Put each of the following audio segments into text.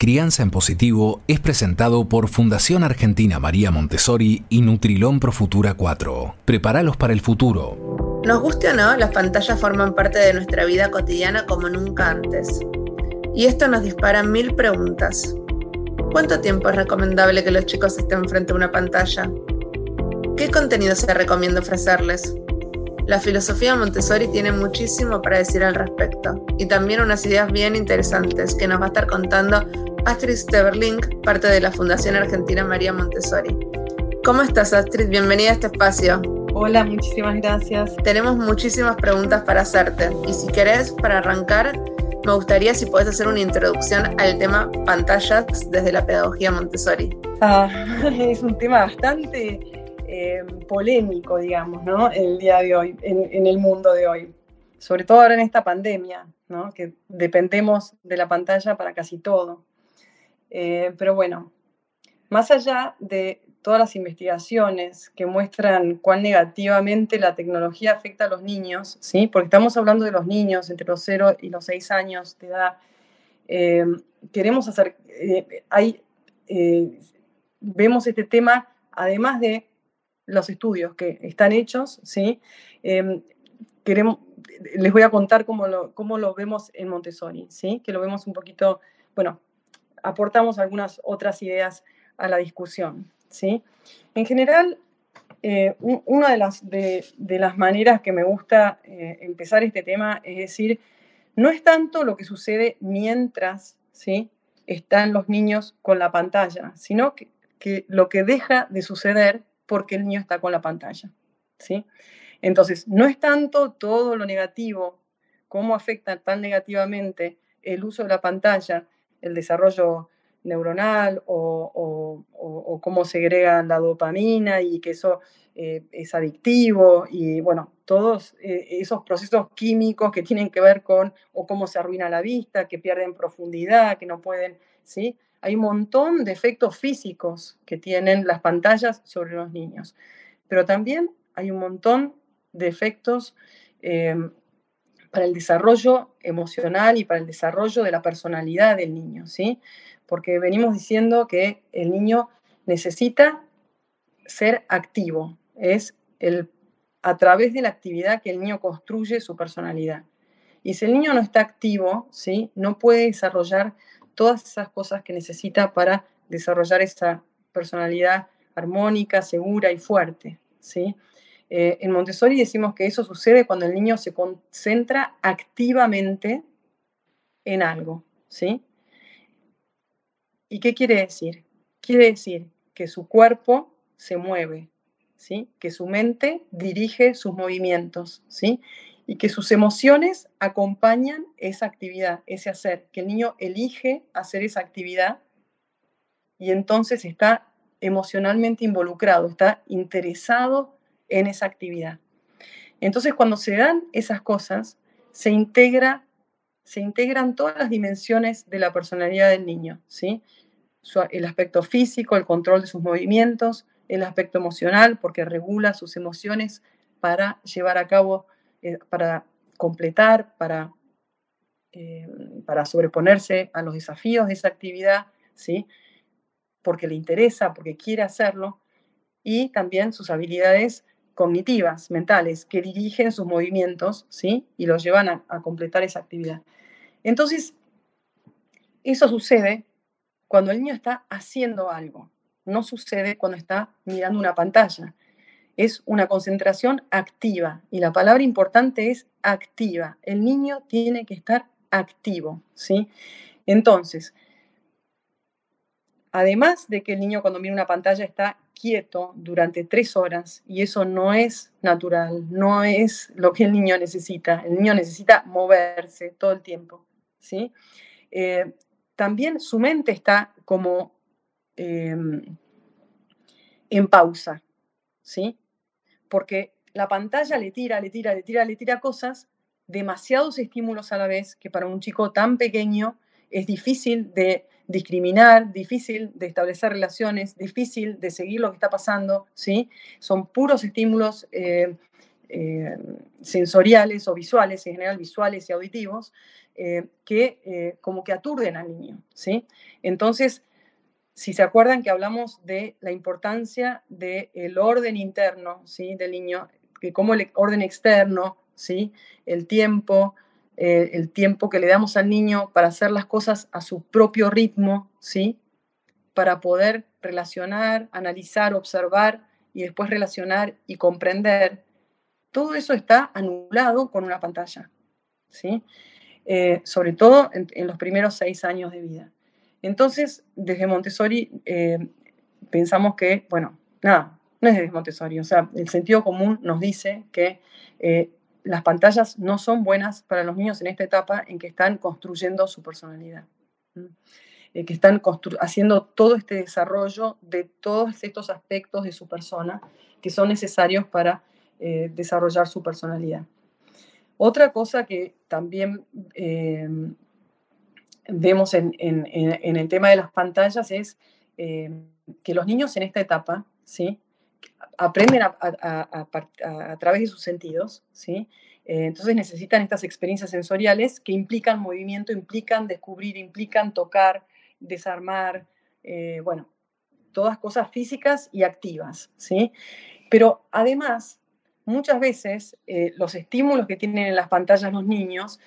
Crianza en Positivo es presentado por Fundación Argentina María Montessori y Nutrilón Pro Futura 4. Prepáralos para el futuro. Nos guste o no, las pantallas forman parte de nuestra vida cotidiana como nunca antes. Y esto nos dispara mil preguntas. ¿Cuánto tiempo es recomendable que los chicos estén frente a una pantalla? ¿Qué contenido se recomienda ofrecerles? La filosofía Montessori tiene muchísimo para decir al respecto y también unas ideas bien interesantes que nos va a estar contando Astrid Steverling, parte de la Fundación Argentina María Montessori. ¿Cómo estás, Astrid? Bienvenida a este espacio. Hola, muchísimas gracias. Tenemos muchísimas preguntas para hacerte y si querés, para arrancar, me gustaría si puedes hacer una introducción al tema pantallas desde la pedagogía Montessori. Ah, es un tema bastante eh, polémico, digamos, ¿no? El día de hoy, en el mundo de hoy. Sobre todo ahora en esta pandemia, ¿no? Que dependemos de la pantalla para casi todo. Eh, pero bueno, más allá de todas las investigaciones que muestran cuán negativamente la tecnología afecta a los niños, ¿sí? porque estamos hablando de los niños entre los 0 y los 6 años de edad, eh, queremos hacer, eh, hay, vemos este tema además de los estudios que están hechos, ¿sí? queremos, les voy a contar cómo lo, cómo lo vemos en Montessori, ¿sí? que lo vemos un poquito, bueno, aportamos algunas otras ideas a la discusión. ¿sí? En general, eh, una de las, de, las, maneras que me gusta eh, empezar este tema es decir, no es tanto lo que sucede mientras ¿sí? están los niños con la pantalla, sino que, que, lo que deja de suceder porque el niño está con la pantalla. ¿sí? Entonces, no es tanto todo lo negativo, cómo afecta tan negativamente el uso de la pantalla, el desarrollo neuronal o, cómo segrega la dopamina y que eso eh, es adictivo y bueno, todos eh, esos procesos químicos que tienen que ver con o cómo se arruina la vista, que pierden profundidad, que no pueden, ¿sí? Hay un montón de efectos físicos que tienen las pantallas sobre los niños, pero también hay un montón de efectos eh, para el desarrollo emocional y para el desarrollo de la personalidad del niño, ¿sí? Porque venimos diciendo que el niño necesita ser activo, es el, a través de la actividad que el niño construye su personalidad. Y si el niño no está activo, ¿sí? No puede desarrollar todas esas cosas que necesita para desarrollar esa personalidad armónica, segura y fuerte, ¿sí? Eh, en Montessori decimos que eso sucede cuando el niño se concentra activamente en algo, ¿sí? ¿Y qué quiere decir? Quiere decir que su cuerpo se mueve, ¿sí? Que su mente dirige sus movimientos, ¿sí? Y que sus emociones acompañan esa actividad, ese hacer, que el niño elige hacer esa actividad y entonces está emocionalmente involucrado, está interesado en esa actividad. Entonces, cuando se dan esas cosas, se integra, se integran todas las dimensiones de la personalidad del niño, ¿sí? el aspecto físico, el control de sus movimientos, el aspecto emocional, porque regula sus emociones para llevar a cabo, eh, para completar, para, eh, para sobreponerse a los desafíos de esa actividad, ¿sí? porque le interesa, porque quiere hacerlo, y también sus habilidades cognitivas, mentales, que dirigen sus movimientos, ¿sí? Y los llevan a, completar esa actividad. Entonces, eso sucede cuando el niño está haciendo algo, no sucede cuando está mirando una pantalla. Es una concentración activa y la palabra importante es activa. El niño tiene que estar activo, ¿sí? Entonces, además de que el niño cuando mira una pantalla está quieto durante tres horas y eso no es natural, no es lo que el niño necesita. El niño necesita moverse todo el tiempo, ¿sí? Eh, también su mente está como em, en pausa, ¿sí? Porque la pantalla le tira, le tira, le tira, le tira cosas, demasiados estímulos a la vez, que para un chico tan pequeño es difícil de discriminar, difícil de establecer relaciones, difícil de seguir lo que está pasando, ¿sí? Son puros estímulos, eh, sensoriales o visuales, en general visuales y auditivos, que como que aturden al niño, ¿sí? Entonces, si se acuerdan que hablamos de la importancia del orden interno, ¿sí? Del niño, que como el orden externo, ¿sí? El tiempo, eh, el tiempo que le damos al niño para hacer las cosas a su propio ritmo, ¿sí? Para poder relacionar, analizar, observar y después relacionar y comprender. Todo eso está anulado con una pantalla, ¿sí? Eh, sobre todo en, los primeros seis años de vida. Entonces, desde Montessori eh, pensamos que, bueno, nada, no es desde Montessori, o sea, el sentido común nos dice que las pantallas no son buenas para los niños en esta etapa en que están construyendo su personalidad, eh, que están haciendo todo este desarrollo de todos estos aspectos de su persona que son necesarios para eh, desarrollar su personalidad. Otra cosa que también em, vemos en, el tema de las pantallas es em, que los niños en esta etapa, ¿sí? Aprenden a, través de sus sentidos, ¿sí? Eh, entonces necesitan estas experiencias sensoriales que implican movimiento, implican descubrir, implican tocar, desarmar, eh, bueno, todas cosas físicas y activas, ¿sí? Pero además, muchas veces eh, los estímulos que tienen en las pantallas los niños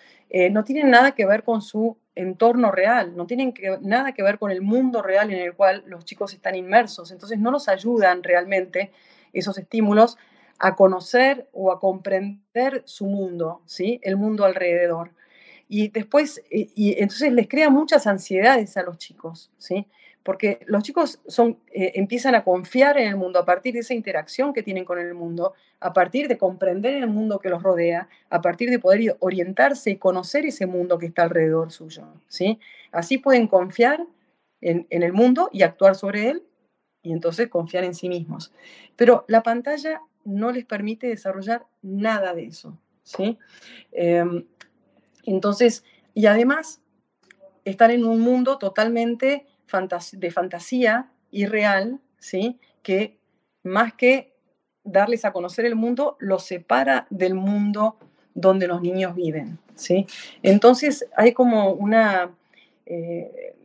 no tienen nada que ver con su entorno real, no tienen nada que ver con el mundo real en el cual los chicos están inmersos, entonces no los ayudan realmente esos estímulos a conocer o a comprender su mundo, ¿sí? El mundo alrededor. Y después, y, entonces les crea muchas ansiedades a los chicos, ¿sí? Porque los chicos son, eh, empiezan a confiar en el mundo a partir de esa interacción que tienen con el mundo, a partir de comprender el mundo que los rodea, a partir de poder orientarse y conocer ese mundo que está alrededor suyo, ¿sí? Así pueden confiar en, el mundo y actuar sobre él y entonces confiar en sí mismos. Pero la pantalla no les permite desarrollar nada de eso, ¿sí? Em, entonces, y además, están en un mundo totalmente de fantasía irreal, ¿sí? Que más que darles a conocer el mundo, los separa del mundo donde los niños viven, ¿sí? Entonces, hay como una... Eh,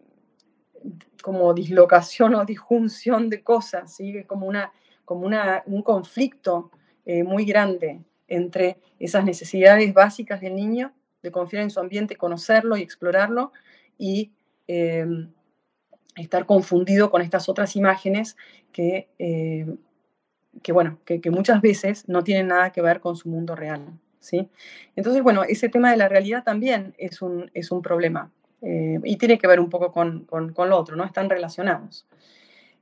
como dislocación o disjunción de cosas, ¿sí? como, una, como una, un conflicto eh, muy grande entre esas necesidades básicas del niño, de confiar en su ambiente, conocerlo y explorarlo, y em, estar confundido con estas otras imágenes que, em, que bueno, que, muchas veces no tienen nada que ver con su mundo real. ¿sí? Entonces, bueno, ese tema de la realidad también es un, es un problema. Eh, y tiene que ver un poco con, con, lo otro, ¿no? Están relacionados.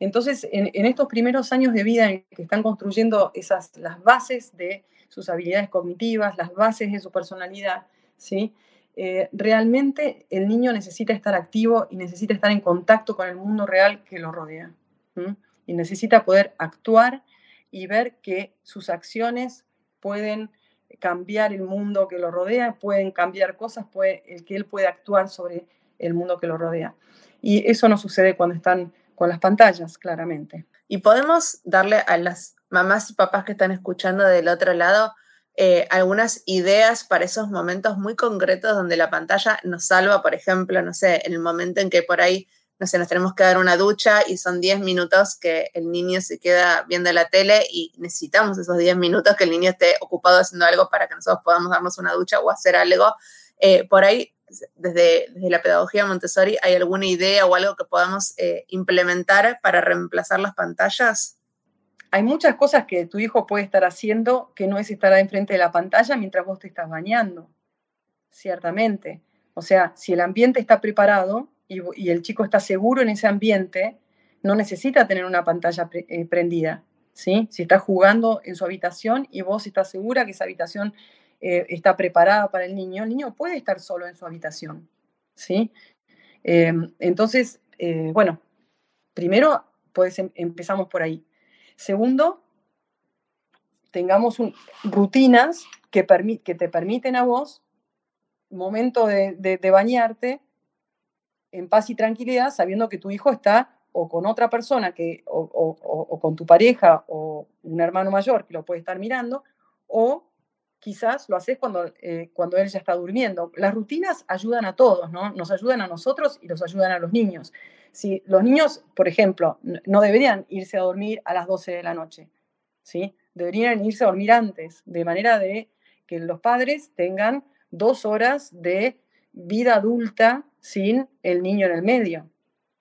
Entonces, en, estos primeros años de vida en que están construyendo esas, las bases de sus habilidades cognitivas, las bases de su personalidad, ¿sí? Eh, realmente el niño necesita estar activo y necesita estar en contacto con el mundo real que lo rodea. Y necesita poder actuar y ver que sus acciones pueden cambiar el mundo que lo rodea, pueden cambiar cosas, puede, el que él puede actuar sobre el mundo que lo rodea. Y eso no sucede cuando están con las pantallas, claramente. Y podemos darle a las mamás y papás que están escuchando del otro lado eh, algunas ideas para esos momentos muy concretos donde la pantalla nos salva, por ejemplo, no sé, el momento en que por ahí no sé, nos tenemos que dar una ducha y son 10 minutos que el niño se queda viendo la tele y necesitamos esos 10 minutos que el niño esté ocupado haciendo algo para que nosotros podamos darnos una ducha o hacer algo. Eh, por ahí, desde, desde, la pedagogía Montessori, ¿hay alguna idea o algo que podamos eh, implementar para reemplazar las pantallas? Hay muchas cosas que tu hijo puede estar haciendo que no es estar enfrente de la pantalla mientras vos te estás bañando, ciertamente. O sea, si el ambiente está preparado, y, el chico está seguro en ese ambiente, no necesita tener una pantalla eh, prendida. ¿sí? Si está jugando en su habitación y vos estás segura que esa habitación eh, está preparada para el niño, el niño puede estar solo en su habitación. ¿sí? Em, entonces, eh, bueno, primero pues, empezamos por ahí. Segundo, tengamos rutinas que, que, te permiten a vos, momento de bañarte, en paz y tranquilidad sabiendo que tu hijo está o con otra persona que, o, con tu pareja o un hermano mayor que lo puede estar mirando, o quizás lo haces cuando, eh, cuando él ya está durmiendo. Las rutinas ayudan a todos, ¿no? Nos ayudan a nosotros y los ayudan a los niños. Si los niños, por ejemplo, no deberían irse a dormir a las 12 de la noche, ¿sí? Deberían irse a dormir antes, de manera de que los padres tengan dos horas de vida adulta sin el niño en el medio,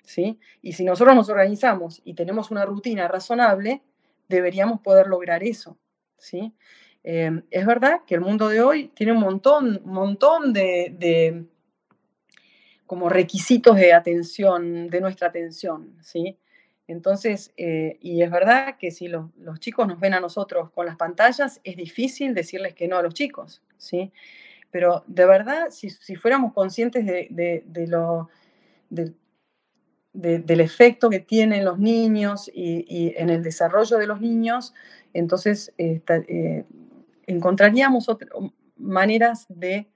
¿sí? Y si nosotros nos organizamos y tenemos una rutina razonable, deberíamos poder lograr eso, ¿sí? Em, es verdad que el mundo de hoy tiene un montón, montón de, como requisitos de atención, de nuestra atención, ¿sí? Entonces, eh, y es verdad que si los, chicos nos ven a nosotros con las pantallas, es difícil decirles que no a los chicos, ¿sí? Pero de verdad, si, fuéramos conscientes de, lo, del efecto que tienen los niños y, en el desarrollo de los niños, entonces eh, encontraríamos maneras de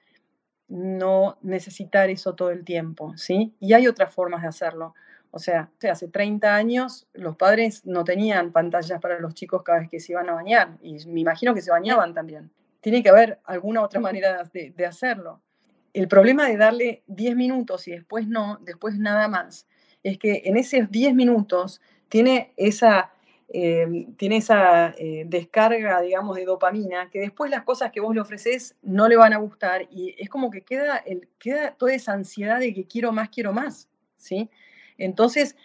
no necesitar eso todo el tiempo, ¿sí? Y hay otras formas de hacerlo. O sea, hace 30 años los padres no tenían pantallas para los chicos cada vez que se iban a bañar y me imagino que se bañaban también. Tiene que haber alguna otra manera de, de hacerlo. El problema de darle 10 minutos y después no, después nada más, es que en esos 10 minutos tiene esa Em, tiene esa eh, descarga, digamos, de dopamina, que después las cosas que vos le ofreces no le van a gustar y es como que queda, queda toda esa ansiedad de que quiero más, quiero más, ¿sí? Entonces,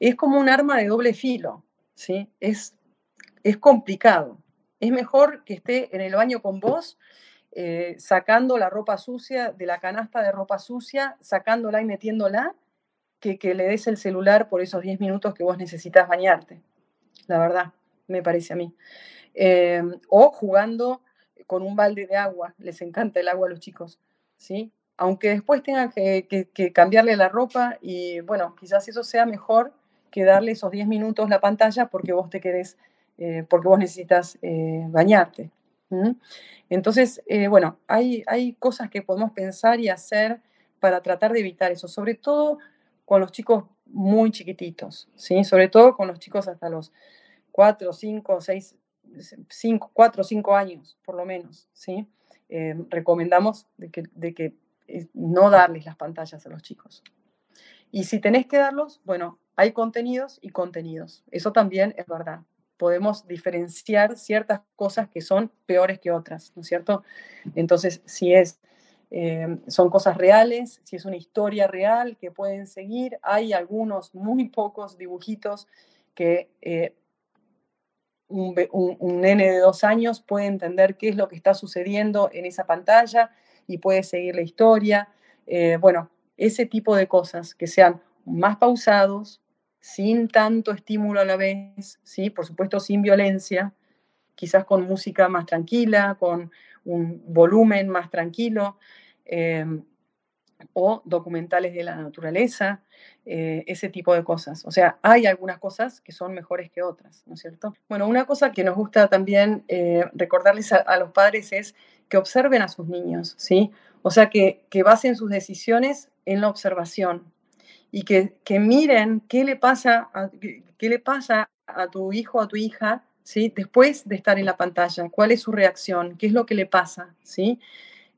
es como un arma de doble filo, ¿sí? Es, es complicado. Es mejor que esté en el baño con vos, eh, sacando la ropa sucia de la canasta de ropa sucia, sacándola y metiéndola, que que le des el celular por esos 10 minutos que vos necesitas bañarte la verdad, me parece a mí. Eh, o jugando con un balde de agua, les encanta el agua a los chicos, ¿sí? Aunque después tengan que, cambiarle la ropa y bueno, quizás eso sea mejor que darle esos 10 minutos la pantalla porque vos te querés, eh, porque vos necesitas eh, bañarte. Entonces, bueno, hay, hay cosas que podemos pensar y hacer para tratar de evitar eso, sobre todo con los chicos muy chiquititos, ¿sí? Sobre todo con los chicos hasta los 4, 5, 6, 5, 4, 5 años, por lo menos, ¿sí? Eh, recomendamos de que, de que eh, no darles las pantallas a los chicos. Y si tenés que darlos, bueno, hay contenidos y contenidos. Eso también es verdad. Podemos diferenciar ciertas cosas que son peores que otras, ¿no es cierto? Entonces, si es, eh, son cosas reales, si es una historia real que pueden seguir, hay algunos, muy pocos dibujitos que un, nene de dos años puede entender qué es lo que está sucediendo en esa pantalla y puede seguir la historia. Eh, bueno, ese tipo de cosas que sean más pausados, sin tanto estímulo a la vez, ¿sí? por supuesto sin violencia, quizás con música más tranquila, con un volumen más tranquilo. Eh, o documentales de la naturaleza, eh, ese tipo de cosas. O sea, hay algunas cosas que son mejores que otras, ¿no es cierto? Bueno, una cosa que nos gusta también eh, recordarles a, los padres es que observen a sus niños, ¿sí? O sea, que, que basen sus decisiones en la observación y que, que miren qué le, pasa qué le pasa a tu hijo o a tu hija, ¿sí? Después de estar en la pantalla, cuál es su reacción, qué es lo que le pasa, ¿sí?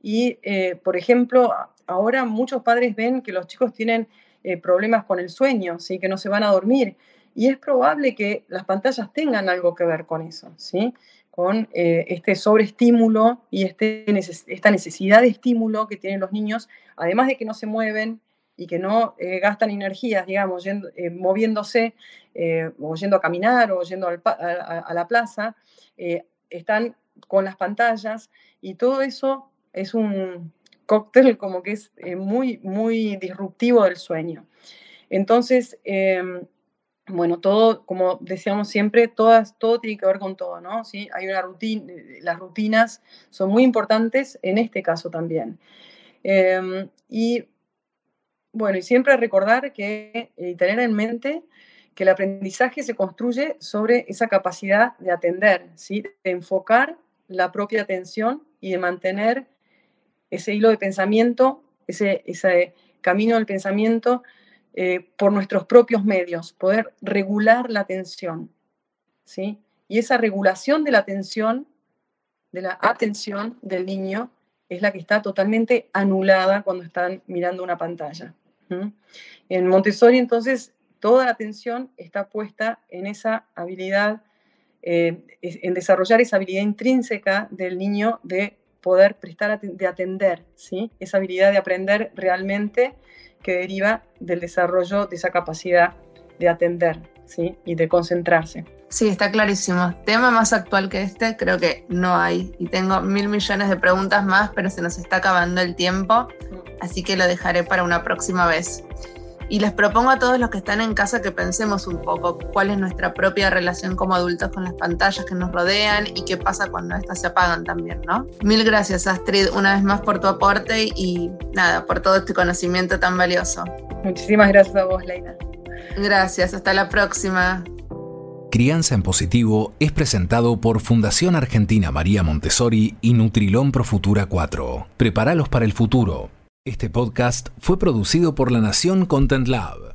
Y, eh, por ejemplo, ahora muchos padres ven que los chicos tienen eh, problemas con el sueño, ¿sí? que no se van a dormir. Y es probable que las pantallas tengan algo que ver con eso, ¿sí? con eh, este sobreestímulo y este, esta necesidad de estímulo que tienen los niños, además de que no se mueven y que no gastan energías, digamos, moviéndose, o yendo a caminar o yendo a la plaza, están con las pantallas y todo eso es un cóctel como que es eh, muy, muy disruptivo del sueño. Entonces, em, bueno, todo, como decíamos siempre, todas, todo tiene que ver con todo, ¿no? ¿Sí? Hay una rutina, las rutinas son muy importantes en este caso también. Em, y bueno, y siempre recordar que, y tener en mente que el aprendizaje se construye sobre esa capacidad de atender, ¿sí? de enfocar la propia atención y de mantener ese hilo de pensamiento, ese, ese camino del pensamiento eh, por nuestros propios medios, poder regular la atención. ¿sí? Y esa regulación de la atención de la atención del niño es la que está totalmente anulada cuando están mirando una pantalla. En Montessori, entonces, toda la atención está puesta en esa habilidad, eh, en desarrollar esa habilidad intrínseca del niño de poder prestar, de atender, ¿sí? esa habilidad de aprender realmente que deriva del desarrollo de esa capacidad de atender ¿sí? y de concentrarse. Sí, está clarísimo. Tema más actual que este, creo que no hay. Y tengo mil millones de preguntas más, pero se nos está acabando el tiempo, así que lo dejaré para una próxima vez. Y les propongo a todos los que están en casa que pensemos un poco cuál es nuestra propia relación como adultos con las pantallas que nos rodean y qué pasa cuando estas se apagan también, ¿no? Mil gracias, Astrid, una vez más por tu aporte y nada, por todo este conocimiento tan valioso. Muchísimas gracias a vos, Leina. Gracias, hasta la próxima. Crianza en Positivo es presentado por Fundación Argentina María Montessori y Nutrilón Pro Futura 4. Prepáralos para el futuro. Este podcast fue producido por La Nación Content Lab.